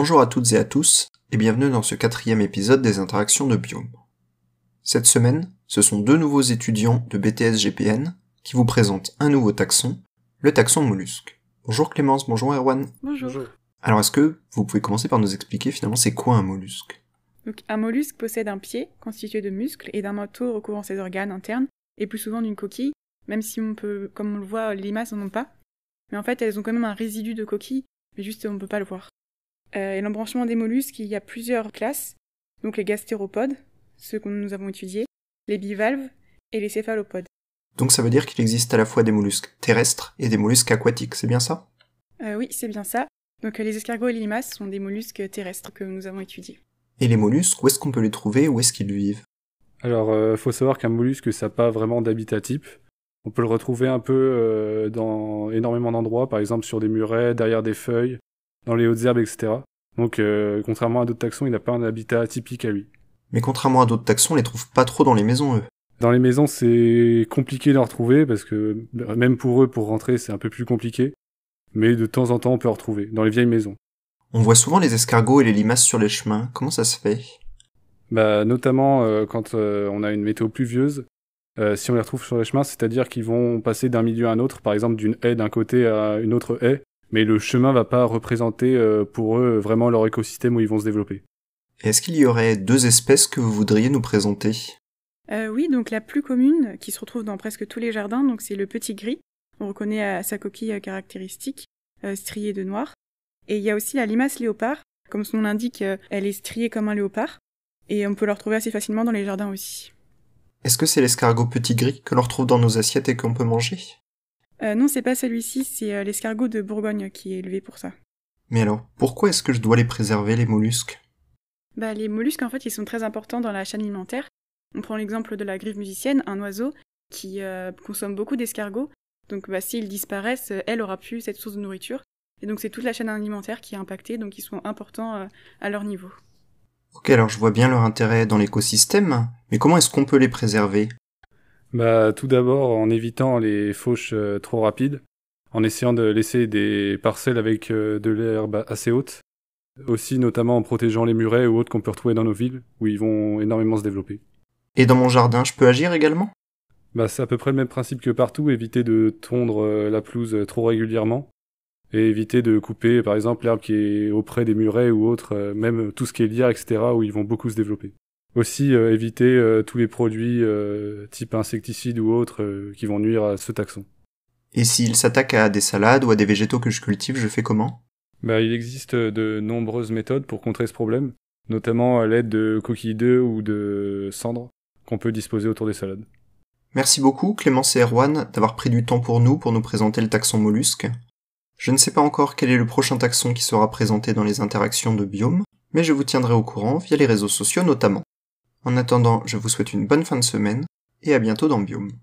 Bonjour à toutes et à tous, et bienvenue dans ce quatrième épisode des interactions de Biome. Cette semaine, ce sont deux nouveaux étudiants de BTS GPN qui vous présentent un nouveau taxon, le taxon mollusque. Bonjour Clémence, bonjour Erwan. Bonjour. Alors est-ce que vous pouvez commencer par nous expliquer finalement c'est quoi un mollusque? Donc, un mollusque possède un pied constitué de muscles et d'un manteau recouvrant ses organes internes, et plus souvent d'une coquille, même si on peut, comme on le voit, les limaces n'en ont pas. Mais en fait, elles ont quand même un résidu de coquille, mais juste on ne peut pas le voir. Euh, et l'embranchement des mollusques, il y a plusieurs classes, donc les gastéropodes, ceux que nous avons étudiés, les bivalves et les céphalopodes. Donc ça veut dire qu'il existe à la fois des mollusques terrestres et des mollusques aquatiques, c'est bien ça? Euh, oui, c'est bien ça. Donc les escargots et les limaces sont des mollusques terrestres que nous avons étudiés. Et les mollusques, où est-ce qu'on peut les trouver, où est-ce qu'ils vivent? Alors, euh, faut savoir qu'un mollusque, ça n'a pas vraiment d'habitat type. On peut le retrouver un peu euh, dans énormément d'endroits, par exemple sur des murets, derrière des feuilles, dans les hautes herbes, etc. Donc, euh, contrairement à d'autres taxons, il n'a pas un habitat typique à lui. Mais contrairement à d'autres taxons, on les trouve pas trop dans les maisons eux. Dans les maisons, c'est compliqué de les retrouver parce que même pour eux, pour rentrer, c'est un peu plus compliqué. Mais de temps en temps, on peut en retrouver dans les vieilles maisons. On voit souvent les escargots et les limaces sur les chemins, comment ça se fait? Bah, notamment euh, quand euh, on a une météo pluvieuse, euh, si on les retrouve sur les chemins, c'est-à-dire qu'ils vont passer d'un milieu à un autre, par exemple d'une haie d'un côté à une autre haie, mais le chemin va pas représenter euh, pour eux vraiment leur écosystème où ils vont se développer. Et Est-ce qu'il y aurait deux espèces que vous voudriez nous présenter? Euh, oui, donc la plus commune, qui se retrouve dans presque tous les jardins, donc c'est le petit gris. On reconnaît à sa coquille euh, caractéristique, euh, striée de noir. Et il y a aussi la limace léopard. Comme son nom l'indique, elle est striée comme un léopard. Et on peut la retrouver assez facilement dans les jardins aussi. Est-ce que c'est l'escargot petit gris que l'on retrouve dans nos assiettes et qu'on peut manger? Euh, non, c'est pas celui-ci, c'est euh, l'escargot de Bourgogne qui est élevé pour ça. Mais alors, pourquoi est-ce que je dois les préserver, les mollusques? Bah, les mollusques, en fait, ils sont très importants dans la chaîne alimentaire. On prend l'exemple de la grive musicienne, un oiseau qui euh, consomme beaucoup d'escargots. Donc, bah, s'ils disparaissent, elle aura plus cette source de nourriture. Et donc, c'est toute la chaîne alimentaire qui est impactée, donc ils sont importants euh, à leur niveau. Ok, alors je vois bien leur intérêt dans l'écosystème, mais comment est-ce qu'on peut les préserver? Bah, tout d'abord en évitant les fauches euh, trop rapides, en essayant de laisser des parcelles avec euh, de l'herbe assez haute, aussi notamment en protégeant les murets ou autres qu'on peut retrouver dans nos villes, où ils vont énormément se développer. Et dans mon jardin, je peux agir également? Bah, c'est à peu près le même principe que partout, éviter de tondre euh, la pelouse trop régulièrement, et éviter de couper par exemple l'herbe qui est auprès des murets ou autres, même tout ce qui est lierre, etc., où ils vont beaucoup se développer. Aussi euh, éviter euh, tous les produits euh, type insecticides ou autres qui vont nuire à ce taxon. Et s'ils s'attaquent à des salades ou à des végétaux que je cultive, je fais comment? Bah, il existe de nombreuses méthodes pour contrer ce problème, notamment à l'aide de coquilles d'œufs ou de cendres qu'on peut disposer autour des salades. Merci beaucoup, Clémence et Erwan, d'avoir pris du temps pour nous pour nous présenter le taxon mollusque. Je ne sais pas encore quel est le prochain taxon qui sera présenté dans les interactions de Biome, mais je vous tiendrai au courant via les réseaux sociaux notamment. En attendant, je vous souhaite une bonne fin de semaine, et à bientôt dans Biome.